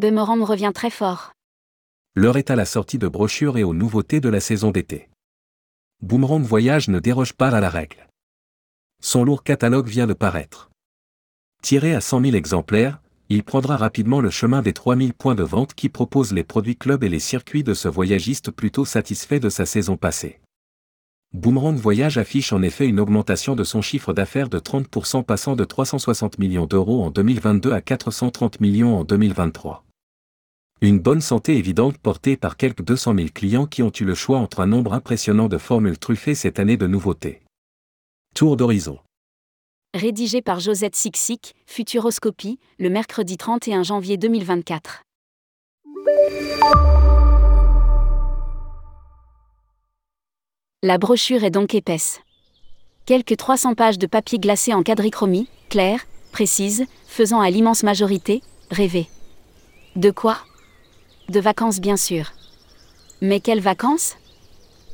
Boomerang revient très fort. L'heure est à la sortie de brochures et aux nouveautés de la saison d'été. Boomerang Voyage ne déroge pas à la règle. Son lourd catalogue vient de paraître. Tiré à 100 000 exemplaires, il prendra rapidement le chemin des 3000 points de vente qui proposent les produits clubs et les circuits de ce voyagiste plutôt satisfait de sa saison passée. Boomerang Voyage affiche en effet une augmentation de son chiffre d'affaires de 30% passant de 360 millions d'euros en 2022 à 430 millions en 2023. Une bonne santé évidente portée par quelques 200 000 clients qui ont eu le choix entre un nombre impressionnant de formules truffées cette année de nouveautés. Tour d'horizon. Rédigé par Josette Sixic, Futuroscopie, le mercredi 31 janvier 2024. La brochure est donc épaisse. Quelques 300 pages de papier glacé en quadrichromie, claire, précise, faisant à l'immense majorité rêver. De quoi De vacances bien sûr. Mais quelles vacances?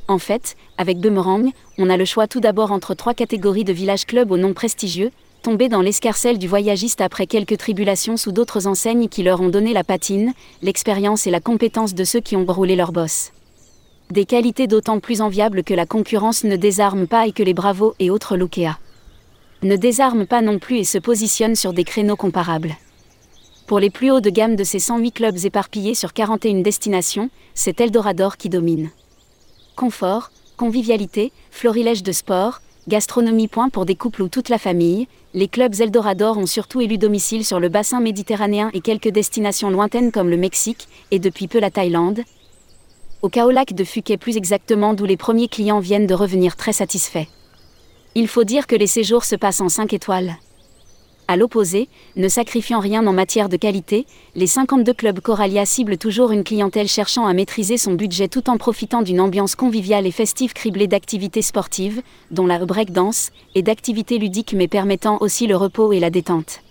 En fait, avec Boomerang, on a le choix tout d'abord entre trois catégories de villages clubs au nom prestigieux, tombés dans l'escarcelle du voyagiste après quelques tribulations sous d'autres enseignes qui leur ont donné la patine, l'expérience et la compétence de ceux qui ont brûlé leur boss. Des qualités d'autant plus enviables que la concurrence ne désarme pas et que les Bravos et autres Lukea ne désarment pas non plus et se positionnent sur des créneaux comparables. Pour les plus hauts de gamme de ces 108 clubs éparpillés sur 41 destinations, c'est Eldorador qui domine. Confort, convivialité, florilège de sport, gastronomie point pour des couples ou toute la famille, les clubs Eldorador ont surtout élu domicile sur le bassin méditerranéen et quelques destinations lointaines comme le Mexique, et depuis peu la Thaïlande, au Kaolac de Phuket plus exactement d'où les premiers clients viennent de revenir très satisfaits. Il faut dire que les séjours se passent en 5 étoiles. À l'opposé, ne sacrifiant rien en matière de qualité, les 52 clubs Coralia ciblent toujours une clientèle cherchant à maîtriser son budget tout en profitant d'une ambiance conviviale et festive criblée d'activités sportives, dont la breakdance, et d'activités ludiques mais permettant aussi le repos et la détente.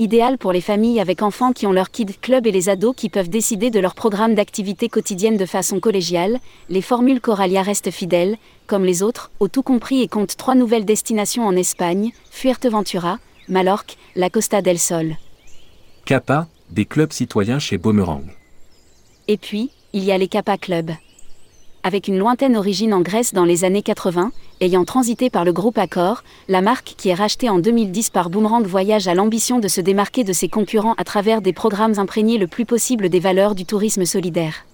Idéal pour les familles avec enfants qui ont leur Kid Club et les ados qui peuvent décider de leur programme d'activité quotidienne de façon collégiale, les formules Coralia restent fidèles, comme les autres, au tout compris et comptent trois nouvelles destinations en Espagne, Fuerteventura, Majorque, la Costa del Sol. Kappa, des clubs citoyens chez Boomerang. Et puis, il y a les Kappa Club avec une lointaine origine en Grèce dans les années 80, ayant transité par le groupe Accor, la marque qui est rachetée en 2010 par Boomerang Voyage a l'ambition de se démarquer de ses concurrents à travers des programmes imprégnés le plus possible des valeurs du tourisme solidaire.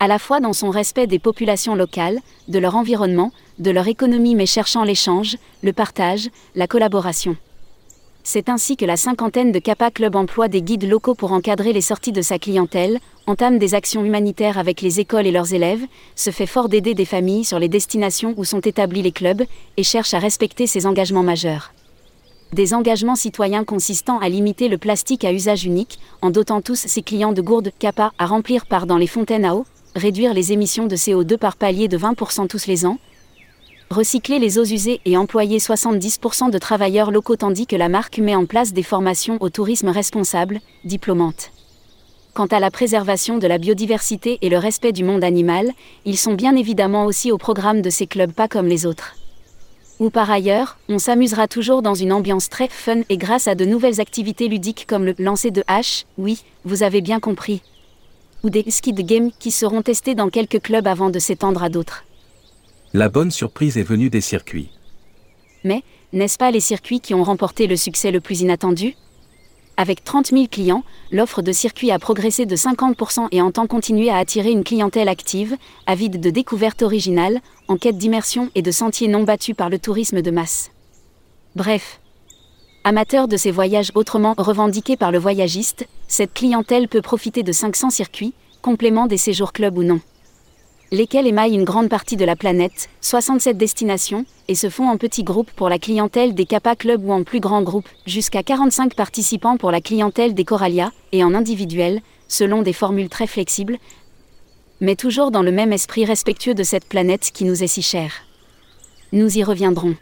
À la fois dans son respect des populations locales, de leur environnement, de leur économie mais cherchant l'échange, le partage, la collaboration. C'est ainsi que la cinquantaine de Kappa Club emploie des guides locaux pour encadrer les sorties de sa clientèle, entame des actions humanitaires avec les écoles et leurs élèves, se fait fort d'aider des familles sur les destinations où sont établis les clubs, et cherche à respecter ses engagements majeurs. Des engagements citoyens consistant à limiter le plastique à usage unique, en dotant tous ses clients de gourdes Kappa à remplir par dans les fontaines à eau, réduire les émissions de CO2 par palier de 20% tous les ans, recycler les eaux usées et employer 70% de travailleurs locaux tandis que la marque met en place des formations au tourisme responsable, diplômantes. Quant à la préservation de la biodiversité et le respect du monde animal, ils sont bien évidemment aussi au programme de ces clubs pas comme les autres. Ou par ailleurs, on s'amusera toujours dans une ambiance très fun et grâce à de nouvelles activités ludiques comme le lancer de hache, oui, vous avez bien compris. Ou des skid games qui seront testés dans quelques clubs avant de s'étendre à d'autres. La bonne surprise est venue des circuits. Mais, n'est-ce pas les circuits qui ont remporté le succès le plus inattendu? Avec 30 000 clients, l'offre de circuits a progressé de 50% et entend continuer à attirer une clientèle active, avide de découvertes originales, en quête d'immersion et de sentiers non battus par le tourisme de masse. Bref. Amateur de ces voyages autrement revendiqués par le voyagiste, cette clientèle peut profiter de 500 circuits, complément des séjours clubs ou non lesquels émaillent une grande partie de la planète, 67 destinations, et se font en petits groupes pour la clientèle des Kappa Club ou en plus grands groupes, jusqu'à 45 participants pour la clientèle des Coralia, et en individuel, selon des formules très flexibles, mais toujours dans le même esprit respectueux de cette planète qui nous est si chère. Nous y reviendrons.